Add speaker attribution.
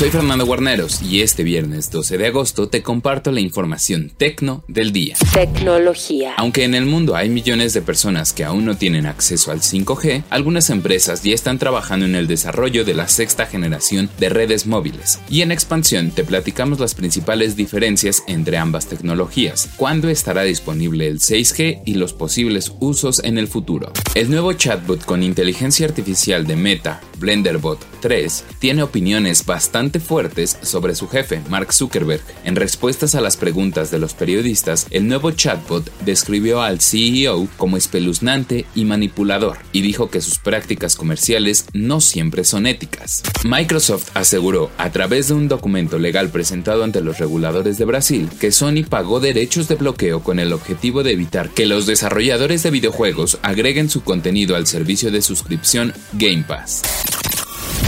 Speaker 1: Soy Fernando Guarneros y este viernes 12 de agosto te comparto la información tecno del día.
Speaker 2: Tecnología.
Speaker 1: Aunque en el mundo hay millones de personas que aún no tienen acceso al 5G, algunas empresas ya están trabajando en el desarrollo de la sexta generación de redes móviles. Y en expansión te platicamos las principales diferencias entre ambas tecnologías, cuándo estará disponible el 6G y los posibles usos en el futuro. El nuevo chatbot con inteligencia artificial de Meta, BlenderBot 3, tiene opiniones bastante fuertes sobre su jefe, Mark Zuckerberg. En respuestas a las preguntas de los periodistas, el nuevo chatbot describió al CEO como espeluznante y manipulador, y dijo que sus prácticas comerciales no siempre son éticas. Microsoft aseguró, a través de un documento legal presentado ante los reguladores de Brasil, que Sony pagó derechos de bloqueo con el objetivo de evitar que los desarrolladores de videojuegos agreguen su contenido al servicio de suscripción Game Pass.